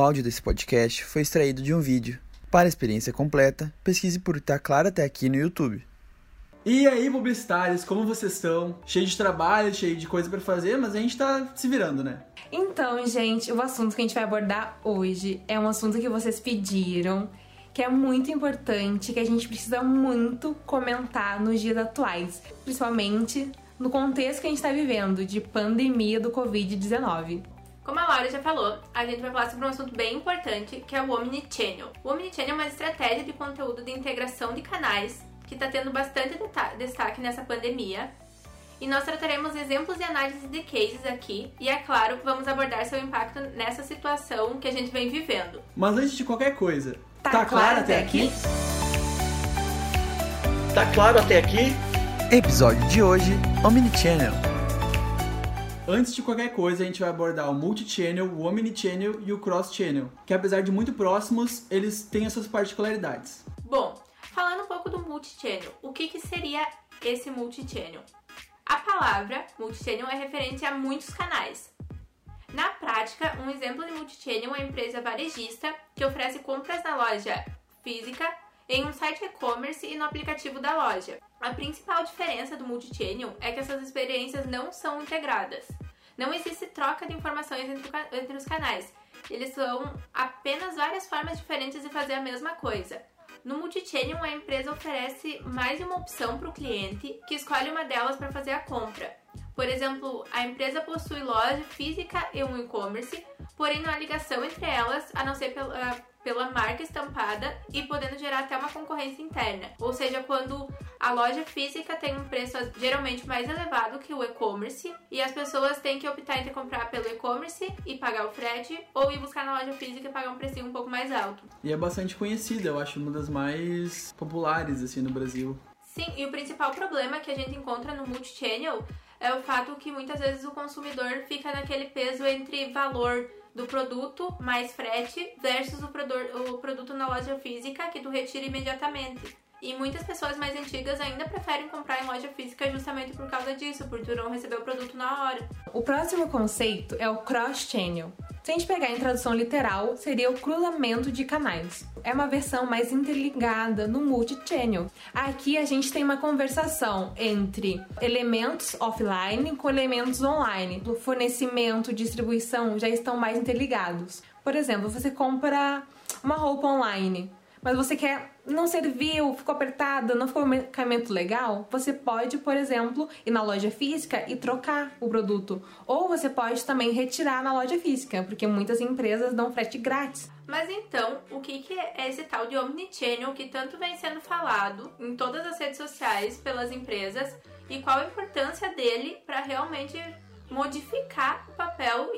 O áudio desse podcast foi extraído de um vídeo. Para a experiência completa, pesquise por Tá Claro Até Aqui no YouTube. E aí, publicitários, como vocês estão? Cheio de trabalho, cheio de coisa para fazer, mas a gente tá se virando, né? Então, gente, o assunto que a gente vai abordar hoje é um assunto que vocês pediram, que é muito importante, que a gente precisa muito comentar nos dias atuais, principalmente no contexto que a gente está vivendo de pandemia do Covid-19. Como a Laura já falou, a gente vai falar sobre um assunto bem importante, que é o Omnichannel. O Omnichannel é uma estratégia de conteúdo de integração de canais que está tendo bastante destaque nessa pandemia. E nós trataremos exemplos e análises de cases aqui, e é claro, vamos abordar seu impacto nessa situação que a gente vem vivendo. Mas antes de qualquer coisa, tá, tá claro até aqui? aqui? Tá claro até aqui? Episódio de hoje, Omnichannel. Antes de qualquer coisa, a gente vai abordar o multi-channel, o omnichannel e o cross-channel, que apesar de muito próximos, eles têm as suas particularidades. Bom, falando um pouco do multi-channel, o que, que seria esse multi-channel? A palavra multi-channel é referente a muitos canais. Na prática, um exemplo de multi-channel é uma empresa varejista que oferece compras na loja física em um site e-commerce e no aplicativo da loja. A principal diferença do multichannel é que essas experiências não são integradas. Não existe troca de informações entre, entre os canais. Eles são apenas várias formas diferentes de fazer a mesma coisa. No multichannel, a empresa oferece mais de uma opção para o cliente que escolhe uma delas para fazer a compra. Por exemplo, a empresa possui loja física e um e-commerce, porém não há ligação entre elas, a não ser pela, pela marca estampada e podendo gerar até uma concorrência interna. Ou seja, quando a loja física tem um preço geralmente mais elevado que o e-commerce e as pessoas têm que optar entre comprar pelo e-commerce e pagar o frete ou ir buscar na loja física e pagar um precinho um pouco mais alto. E é bastante conhecida, eu acho uma das mais populares assim no Brasil. Sim, e o principal problema que a gente encontra no multichannel é o fato que muitas vezes o consumidor fica naquele peso entre valor do produto mais frete versus o, produto, na loja física que tu retira imediatamente. E muitas pessoas mais antigas ainda preferem comprar em loja física justamente por causa disso, por tu não receber o produto na hora. O próximo conceito é o cross-channel. Se a gente pegar em tradução literal, seria o cruzamento de canais. É uma versão mais interligada no multi-channel. Aqui a gente tem uma conversação entre elementos offline com elementos online. O fornecimento distribuição já estão mais interligados. Por exemplo, você compra uma roupa online mas você quer não serviu, ficou apertada, não ficou um medicamento legal, você pode, por exemplo, ir na loja física e trocar o produto. Ou você pode também retirar na loja física, porque muitas empresas dão frete grátis. Mas então, o que é esse tal de Omnichannel que tanto vem sendo falado em todas as redes sociais pelas empresas e qual a importância dele para realmente modificar o papel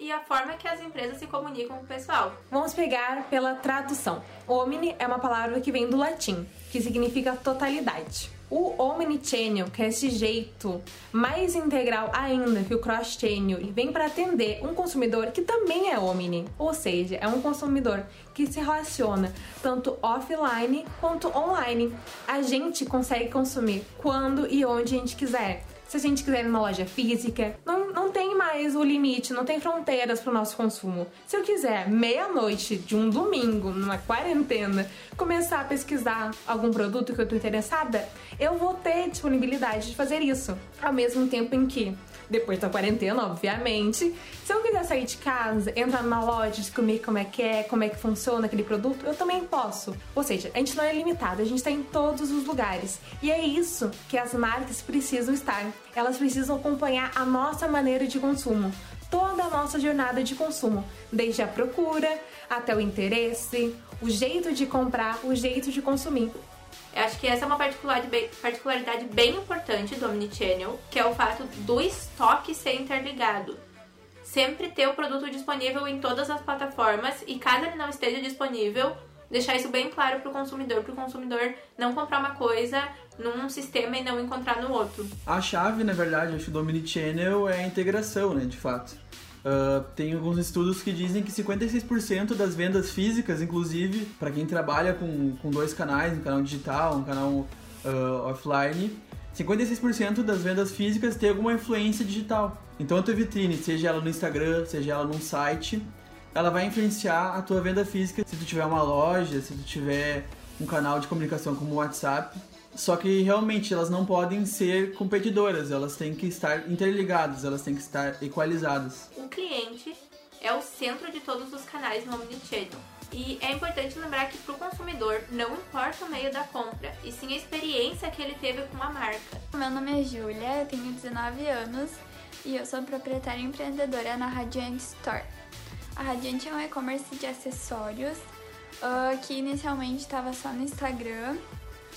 e a forma que as empresas se comunicam com o pessoal. Vamos pegar pela tradução. Omni é uma palavra que vem do latim, que significa totalidade. O omnichannel, que é esse jeito mais integral ainda que o cross-channel, vem para atender um consumidor que também é omni, ou seja, é um consumidor que se relaciona tanto offline quanto online. A gente consegue consumir quando e onde a gente quiser se a gente quiser ir numa loja física, não, não tem mais o limite, não tem fronteiras para o nosso consumo. Se eu quiser, meia-noite de um domingo, numa quarentena, começar a pesquisar algum produto que eu estou interessada, eu vou ter disponibilidade de fazer isso. Ao mesmo tempo em que depois da quarentena, obviamente. Se eu quiser sair de casa, entrar numa loja, descobrir como é que é, como é que funciona aquele produto, eu também posso. Ou seja, a gente não é limitado, a gente está em todos os lugares. E é isso que as marcas precisam estar. Elas precisam acompanhar a nossa maneira de consumo toda a nossa jornada de consumo, desde a procura até o interesse, o jeito de comprar, o jeito de consumir. Eu acho que essa é uma particularidade bem, importante do Omnichannel, que é o fato do estoque ser interligado. Sempre ter o produto disponível em todas as plataformas e caso ele não esteja disponível, deixar isso bem claro para o consumidor, para o consumidor não comprar uma coisa num sistema e não encontrar no outro. A chave, na verdade, acho, do Omnichannel é a integração, né, de fato. Uh, tem alguns estudos que dizem que 56% das vendas físicas, inclusive, para quem trabalha com, com dois canais, um canal digital, um canal uh, offline, 56% das vendas físicas tem alguma influência digital. Então a tua vitrine, seja ela no Instagram, seja ela num site, ela vai influenciar a tua venda física se tu tiver uma loja, se tu tiver um canal de comunicação como o WhatsApp. Só que realmente elas não podem ser competidoras, elas têm que estar interligadas, elas têm que estar equalizadas. O cliente é o centro de todos os canais no Omnichannel. E é importante lembrar que para o consumidor não importa o meio da compra, e sim a experiência que ele teve com a marca. Meu nome é Júlia, eu tenho 19 anos e eu sou proprietária e empreendedora na Radiant Store. A Radiant é um e-commerce de acessórios uh, que inicialmente estava só no Instagram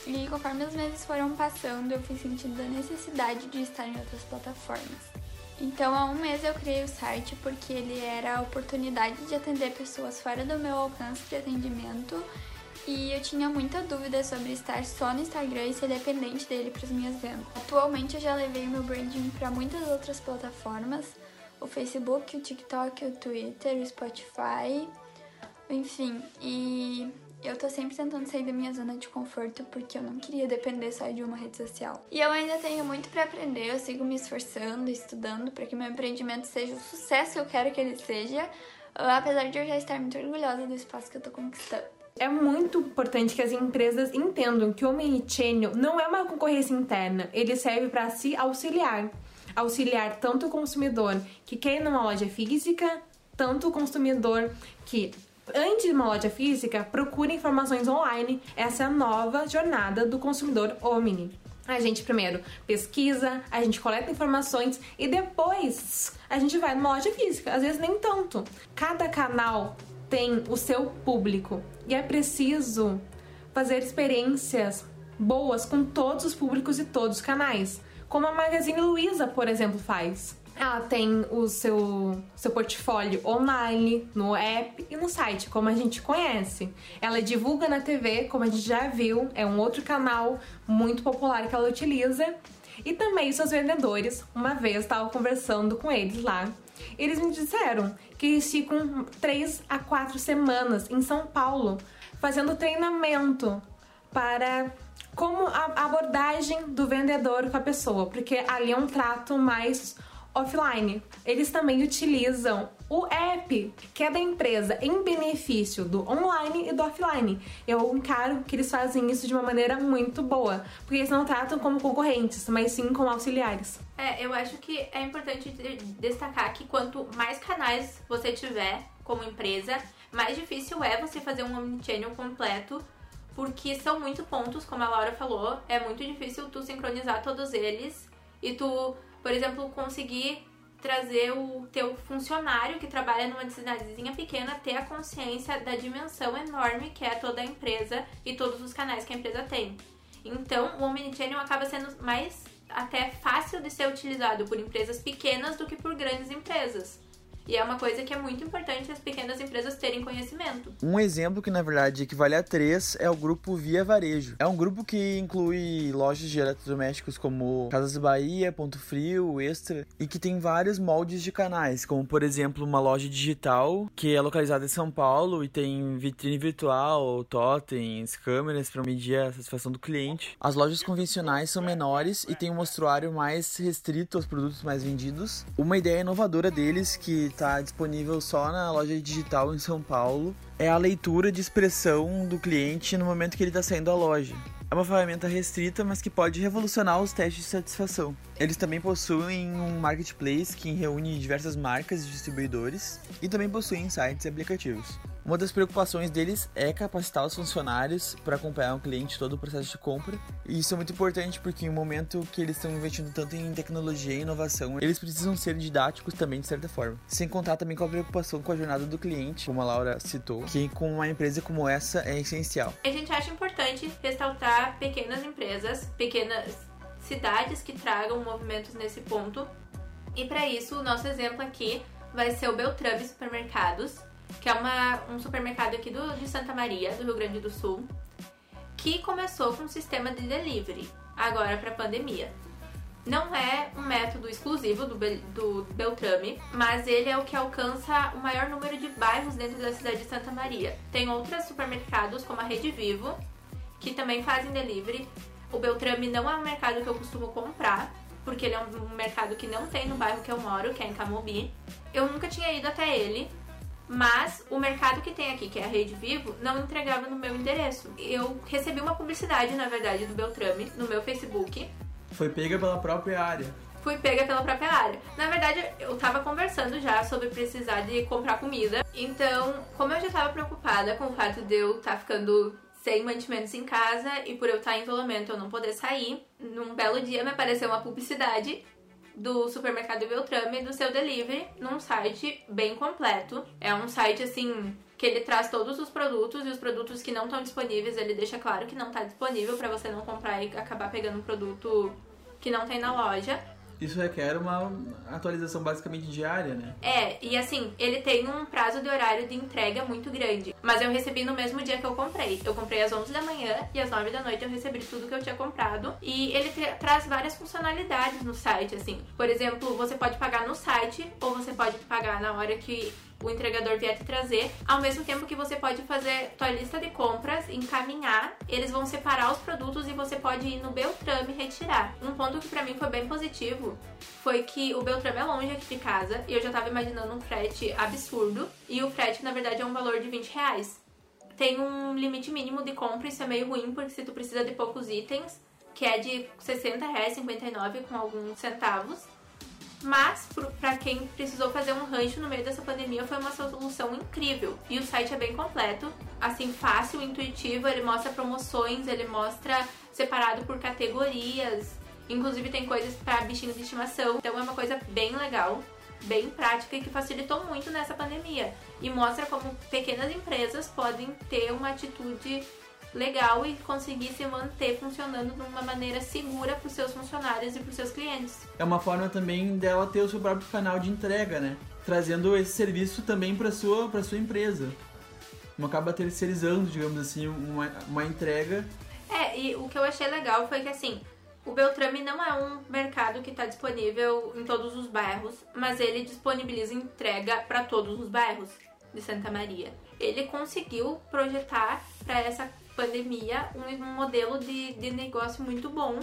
e conforme os meses foram passando eu fui sentindo a necessidade de estar em outras plataformas. Então, há um mês eu criei o site porque ele era a oportunidade de atender pessoas fora do meu alcance de atendimento e eu tinha muita dúvida sobre estar só no Instagram e ser dependente dele para as minhas vendas. Atualmente eu já levei meu branding para muitas outras plataformas, o Facebook, o TikTok, o Twitter, o Spotify, enfim, e eu tô sempre tentando sair da minha zona de conforto porque eu não queria depender só de uma rede social. E eu ainda tenho muito para aprender, eu sigo me esforçando, estudando para que meu empreendimento seja o sucesso que eu quero que ele seja, apesar de eu já estar muito orgulhosa do espaço que eu tô conquistando. É muito importante que as empresas entendam que o omnichannel não é uma concorrência interna, ele serve para se auxiliar. Auxiliar tanto o consumidor que quer ir numa loja física, tanto o consumidor que Antes de uma loja física, procure informações online. Essa é a nova jornada do consumidor Omni. A gente primeiro pesquisa, a gente coleta informações e depois a gente vai numa loja física. Às vezes nem tanto. Cada canal tem o seu público e é preciso fazer experiências boas com todos os públicos e todos os canais, como a Magazine Luiza, por exemplo, faz. Ela tem o seu, seu portfólio online, no app e no site, como a gente conhece. Ela divulga na TV, como a gente já viu, é um outro canal muito popular que ela utiliza. E também seus vendedores, uma vez estava conversando com eles lá. Eles me disseram que eles ficam 3 a 4 semanas em São Paulo fazendo treinamento para como a abordagem do vendedor com a pessoa, porque ali é um trato mais offline. Eles também utilizam o app, que é da empresa, em benefício do online e do offline. Eu encaro que eles fazem isso de uma maneira muito boa, porque eles não tratam como concorrentes, mas sim como auxiliares. É, eu acho que é importante destacar que quanto mais canais você tiver como empresa, mais difícil é você fazer um omnichannel completo, porque são muito pontos, como a Laura falou, é muito difícil tu sincronizar todos eles e tu por exemplo, conseguir trazer o teu funcionário que trabalha numa cidadezinha pequena ter a consciência da dimensão enorme que é toda a empresa e todos os canais que a empresa tem. Então, o Omnichannel acaba sendo mais até fácil de ser utilizado por empresas pequenas do que por grandes empresas. E é uma coisa que é muito importante as pequenas empresas terem conhecimento. Um exemplo que na verdade equivale a três é o grupo Via Varejo. É um grupo que inclui lojas de eletrodomésticos como Casas Bahia, Ponto Frio, Extra e que tem vários moldes de canais, como por exemplo uma loja digital que é localizada em São Paulo e tem vitrine virtual, totens, câmeras para medir a satisfação do cliente. As lojas convencionais são menores e têm um mostruário mais restrito aos produtos mais vendidos. Uma ideia inovadora deles que está disponível só na loja digital em São Paulo, é a leitura de expressão do cliente no momento que ele está saindo da loja. Uma ferramenta restrita, mas que pode revolucionar os testes de satisfação. Eles também possuem um marketplace que reúne diversas marcas e distribuidores e também possuem sites e aplicativos. Uma das preocupações deles é capacitar os funcionários para acompanhar o cliente todo o processo de compra. E isso é muito importante porque em um momento que eles estão investindo tanto em tecnologia e inovação, eles precisam ser didáticos também de certa forma. Sem contar também com a preocupação com a jornada do cliente, como a Laura citou, que com uma empresa como essa é essencial. A gente acha importante ressaltar pequenas empresas, pequenas cidades que tragam movimentos nesse ponto. E para isso, o nosso exemplo aqui vai ser o Beltrame Supermercados, que é uma, um supermercado aqui do, de Santa Maria, do Rio Grande do Sul, que começou com um sistema de delivery, agora para a pandemia. Não é um método exclusivo do, do Beltrame, mas ele é o que alcança o maior número de bairros dentro da cidade de Santa Maria. Tem outros supermercados, como a Rede Vivo, que também fazem delivery. O Beltrame não é um mercado que eu costumo comprar, porque ele é um mercado que não tem no bairro que eu moro, que é em Camobi. Eu nunca tinha ido até ele, Mas o mercado que tem aqui, que é a Rede Vivo, não entregava no meu endereço. Eu recebi uma publicidade, na verdade, do Beltrame no meu Facebook. Foi pega pela própria área. Fui pega pela própria área. Na verdade, eu tava conversando já sobre precisar de comprar comida. Então, como eu já tava preocupada com o fato de eu estar tá ficando sem mantimentos em casa e por eu estar em isolamento eu não poder sair, num belo dia me apareceu uma publicidade do supermercado Beltrame do seu delivery num site bem completo. É um site assim que ele traz todos os produtos e os produtos que não estão disponíveis, ele deixa claro que não está disponível para você não comprar e acabar pegando um produto que não tem na loja. Isso requer uma atualização basicamente diária, né? É, e assim, ele tem um prazo de horário de entrega muito grande. Mas eu recebi no mesmo dia que eu comprei. Eu comprei às 11 da manhã e às 9 da noite eu recebi tudo que eu tinha comprado. E ele traz várias funcionalidades no site, assim. Por exemplo, você pode pagar no site ou você pode pagar na hora que o entregador vier te trazer, ao mesmo tempo que você pode fazer tua lista de compras, encaminhar, eles vão separar os produtos e você pode ir no Beltrame retirar. Um ponto que para mim foi bem positivo foi que o Beltrame é longe aqui de casa e eu já tava imaginando um frete absurdo e o frete na verdade é um valor de 20 reais. Tem um limite mínimo de compra, isso é meio ruim porque se tu precisa de poucos itens, que é de 60 reais, 59 com alguns centavos, mas, para quem precisou fazer um rancho no meio dessa pandemia, foi uma solução incrível. E o site é bem completo, assim, fácil, intuitivo. Ele mostra promoções, ele mostra separado por categorias. Inclusive, tem coisas para bichinhos de estimação. Então, é uma coisa bem legal, bem prática e que facilitou muito nessa pandemia. E mostra como pequenas empresas podem ter uma atitude legal e conseguir se manter funcionando de uma maneira segura para os seus funcionários e para os seus clientes. É uma forma também dela ter o seu próprio canal de entrega, né? Trazendo esse serviço também para sua para sua empresa. Não acaba terceirizando, digamos assim, uma, uma entrega. É, e o que eu achei legal foi que assim, o Beltrame não é um mercado que está disponível em todos os bairros, mas ele disponibiliza entrega para todos os bairros de Santa Maria. Ele conseguiu projetar para essa pandemia um, modelo de, de negócio muito bom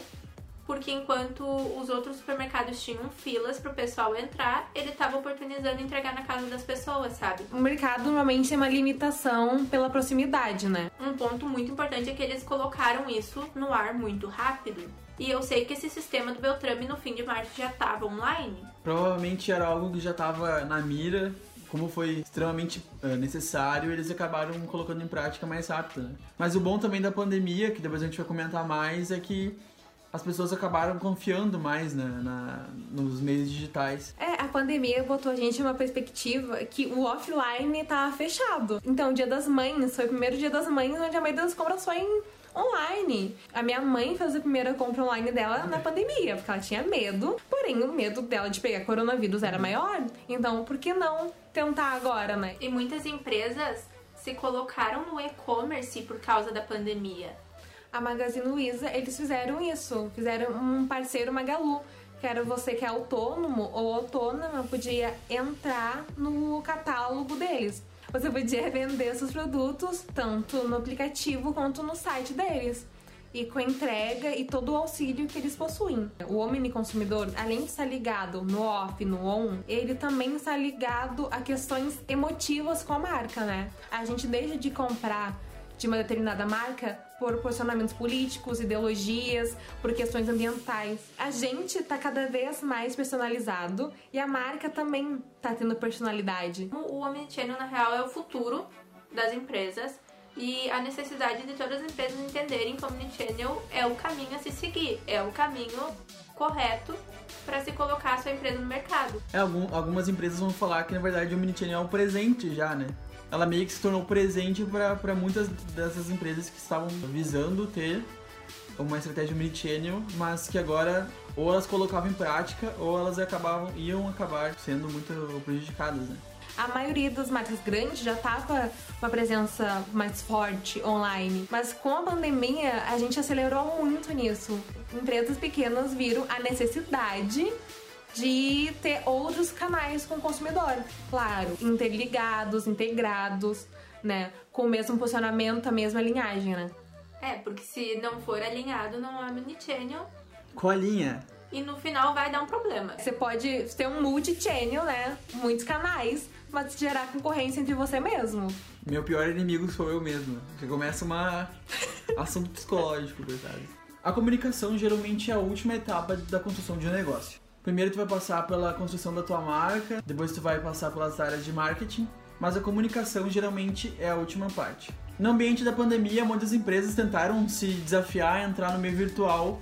porque enquanto os outros supermercados tinham filas pro pessoal entrar, ele estava oportunizando entregar na casa das pessoas, sabe? O mercado normalmente tem uma limitação pela proximidade, né? Um ponto muito importante é que eles colocaram isso no ar muito rápido. E eu sei que esse sistema do Beltrame no fim de março já estava online. Provavelmente era algo que já estava na mira como foi extremamente uh, necessário, eles acabaram colocando em prática mais rápido. Né? Mas o bom também da pandemia, que depois a gente vai comentar mais, é que as pessoas acabaram confiando mais né, na, nos meios digitais. É, a pandemia botou a gente numa perspectiva que o offline tava fechado. Então, o Dia das Mães foi o primeiro Dia das Mães onde a maioria das compras foi em online. A minha mãe fez a primeira compra online dela na pandemia, porque ela tinha medo, porém o medo dela de pegar coronavírus era maior. Então, por que não tentar agora, né? E muitas empresas se colocaram no e-commerce por causa da pandemia. A Magazine Luiza, eles fizeram isso, fizeram um parceiro Magalu, que era você que é autônomo ou autônoma, podia entrar no catálogo deles você podia vender seus produtos tanto no aplicativo quanto no site deles. E com a entrega e todo o auxílio que eles possuem. O Omni Consumidor, além de estar ligado no off, no on, ele também está ligado a questões emotivas com a marca, né? A gente deixa de comprar de uma determinada marca por posicionamentos políticos, ideologias, por questões ambientais. A gente está cada vez mais personalizado e a marca também está tendo personalidade. O Omnichannel, na real, é o futuro das empresas e a necessidade de todas as empresas entenderem que o Omnichannel é o caminho a se seguir, é o caminho correto para se colocar a sua empresa no mercado. É, algum, algumas empresas vão falar que na verdade o Omnichannel é um presente já, né? Ela meio que se tornou presente para muitas dessas empresas que estavam visando ter uma estratégia omnichannel, mas que agora ou elas colocavam em prática ou elas acabavam iam acabar sendo muito prejudicadas, né? A maioria das marcas grandes já estava com a presença mais forte online, mas com a pandemia a gente acelerou muito nisso. Empresas pequenas viram a necessidade de ter outros canais com o consumidor. Claro, interligados, integrados, né? Com o mesmo posicionamento, a mesma linhagem, né? É, porque se não for alinhado, não há mini-channel. Qual a linha? E no final vai dar um problema. Você pode ter um multi-channel, né? Muitos canais, mas gerar concorrência entre você mesmo. Meu pior inimigo sou eu mesmo. Já começa uma assunto psicológico, verdade. A comunicação geralmente é a última etapa da construção de um negócio. Primeiro tu vai passar pela construção da tua marca, depois tu vai passar pelas áreas de marketing, mas a comunicação geralmente é a última parte. No ambiente da pandemia, muitas empresas tentaram se desafiar a entrar no meio virtual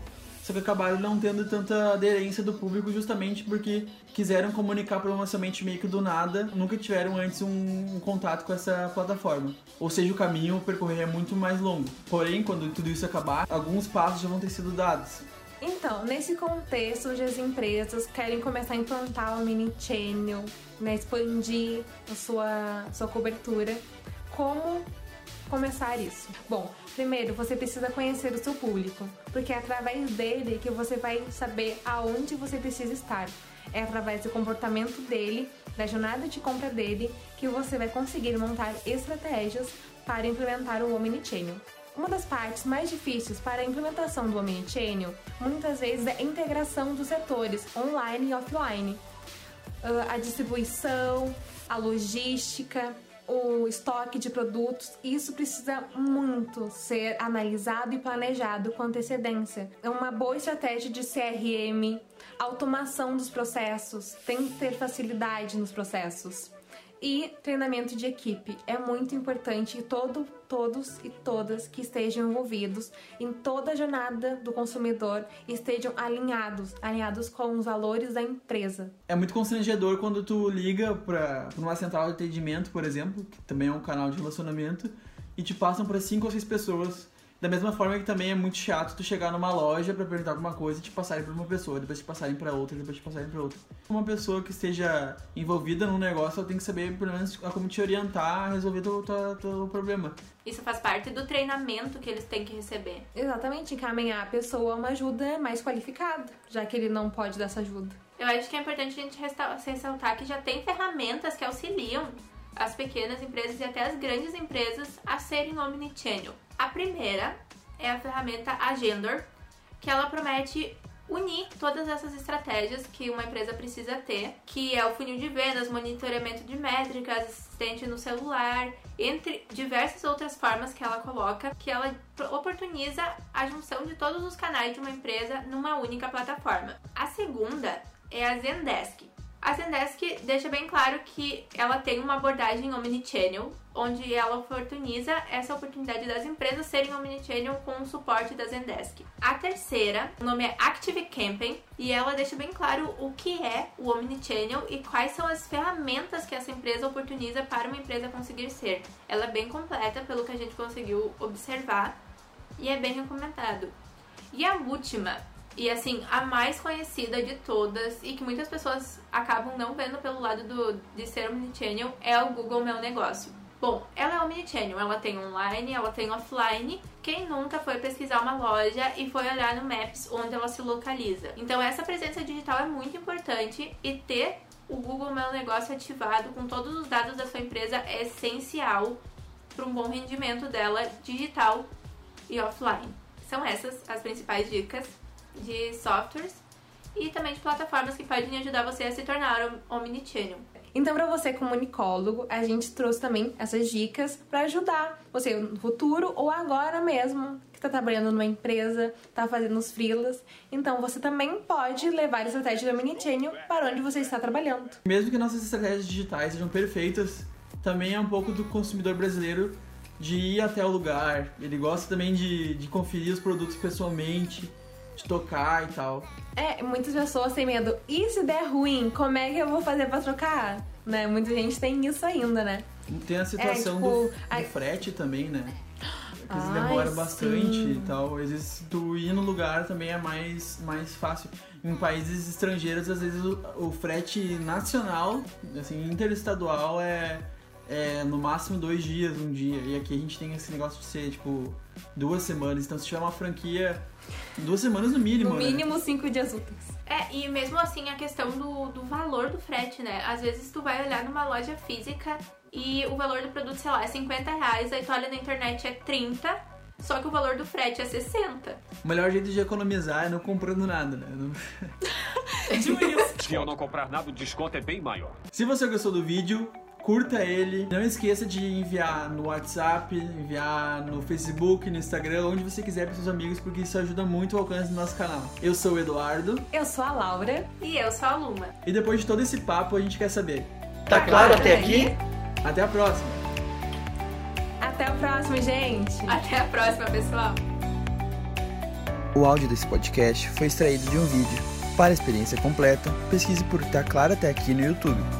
só que acabaram não tendo tanta aderência do público justamente porque quiseram comunicar promocionalmente meio que do nada, nunca tiveram antes um, um, contato com essa plataforma. Ou seja, o caminho percorrer é muito mais longo. Porém, quando tudo isso acabar, alguns passos já vão ter sido dados. Então, nesse contexto, hoje as empresas querem começar a implantar o mini channel, né, expandir a sua, sua cobertura. Como começar isso? Bom, primeiro você precisa conhecer o seu público, porque é através dele que você vai saber aonde você precisa estar. É através do comportamento dele, da jornada de compra dele, que você vai conseguir montar estratégias para implementar o Omnichannel. Uma das partes mais difíceis para a implementação do Omnichannel, muitas vezes, é a integração dos setores online e offline. Uh, a distribuição, a logística, o estoque de produtos, isso precisa muito ser analisado e planejado com antecedência. É uma boa estratégia de CRM, automação dos processos, tem que ter facilidade nos processos. E treinamento de equipe é muito importante e todo, todos e todas que estejam envolvidos em toda a jornada do consumidor estejam alinhados, alinhados com os valores da empresa. É muito constrangedor quando tu liga para uma central de atendimento, por exemplo, que também é um canal de relacionamento, e te passam para cinco ou seis pessoas da mesma forma que também é muito chato tu chegar numa loja para perguntar alguma coisa e te passarem para uma pessoa, depois te passarem para outra, depois te passarem para outra. Uma pessoa que esteja envolvida num negócio, ela tem que saber pelo menos como te orientar a resolver o teu, teu problema. Isso faz parte do treinamento que eles têm que receber. Exatamente, encaminhar a pessoa a uma ajuda mais qualificada, já que ele não pode dar essa ajuda. Eu acho que é importante a gente ressaltar que já tem ferramentas que auxiliam as pequenas empresas e até as grandes empresas a serem omnichannel. A primeira é a ferramenta Agendor, que ela promete unir todas essas estratégias que uma empresa precisa ter, que é o funil de vendas, monitoramento de métricas, assistente no celular, entre diversas outras formas que ela coloca, que ela oportuniza a junção de todos os canais de uma empresa numa única plataforma. A segunda é a Zendesk. A Zendesk deixa bem claro que ela tem uma abordagem omnichannel, onde ela oportuniza essa oportunidade das empresas serem omnichannel com o suporte da Zendesk. A terceira, o nome é Active Campaign, e ela deixa bem claro o que é o omnichannel e quais são as ferramentas que essa empresa oportuniza para uma empresa conseguir ser. Ela é bem completa pelo que a gente conseguiu observar e é bem recomendado. E a última e assim, a mais conhecida de todas e que muitas pessoas acabam não vendo pelo lado do, de ser omnichannel é o Google Meu Negócio. Bom, ela é omnichannel, ela tem online, ela tem offline. Quem nunca foi pesquisar uma loja e foi olhar no Maps onde ela se localiza? Então essa presença digital é muito importante e ter o Google Meu Negócio ativado com todos os dados da sua empresa é essencial para um bom rendimento dela digital e offline. São essas as principais dicas de softwares e também de plataformas que podem ajudar você a se tornar omnichannel. Então, para você comunicólogo, a gente trouxe também essas dicas para ajudar você no futuro ou agora mesmo que está trabalhando numa empresa, está fazendo os freelas. Então, você também pode levar a estratégia do omnichannel para onde você está trabalhando. Mesmo que nossas estratégias digitais sejam perfeitas, também é um pouco do consumidor brasileiro de ir até o lugar. Ele gosta também de, de conferir os produtos pessoalmente de tocar e tal. É, muitas pessoas têm medo. E se der ruim, como é que eu vou fazer pra trocar? Né? Muita gente tem isso ainda, né? Tem a situação é, tipo, do, a... do, frete também, né? Que eles demoram bastante sim. e tal. Às vezes tu ir no lugar também é mais, mais fácil. Em países estrangeiros, às vezes o, o frete nacional, assim, interestadual é, é no máximo dois dias, um dia. E aqui a gente tem esse negócio de ser, tipo, duas semanas. Então se tiver uma franquia Duas semanas no mínimo. No né? mínimo né? cinco dias úteis. É, e mesmo assim a questão do, do valor do frete, né? Às vezes tu vai olhar numa loja física e o valor do produto, sei lá, é 50 reais, aí tu olha na internet é 30, só que o valor do frete é 60. O melhor jeito de economizar é não comprando nada, né? Não... Se eu não comprar nada, o desconto é bem maior. Se você gostou do vídeo, curta ele. Não esqueça de enviar no WhatsApp, enviar no Facebook, no Instagram, onde você quiser para seus amigos, porque isso ajuda muito o alcance do nosso canal. Eu sou o Eduardo. Eu sou a Laura. E eu sou a Luma. E depois de todo esse papo, a gente quer saber. Tá claro até aqui? Até a próxima. Até a próxima, gente. Até a próxima, pessoal. O áudio desse podcast foi extraído de um vídeo. Para a experiência completa, pesquise por Tá Claro Até Aqui no YouTube.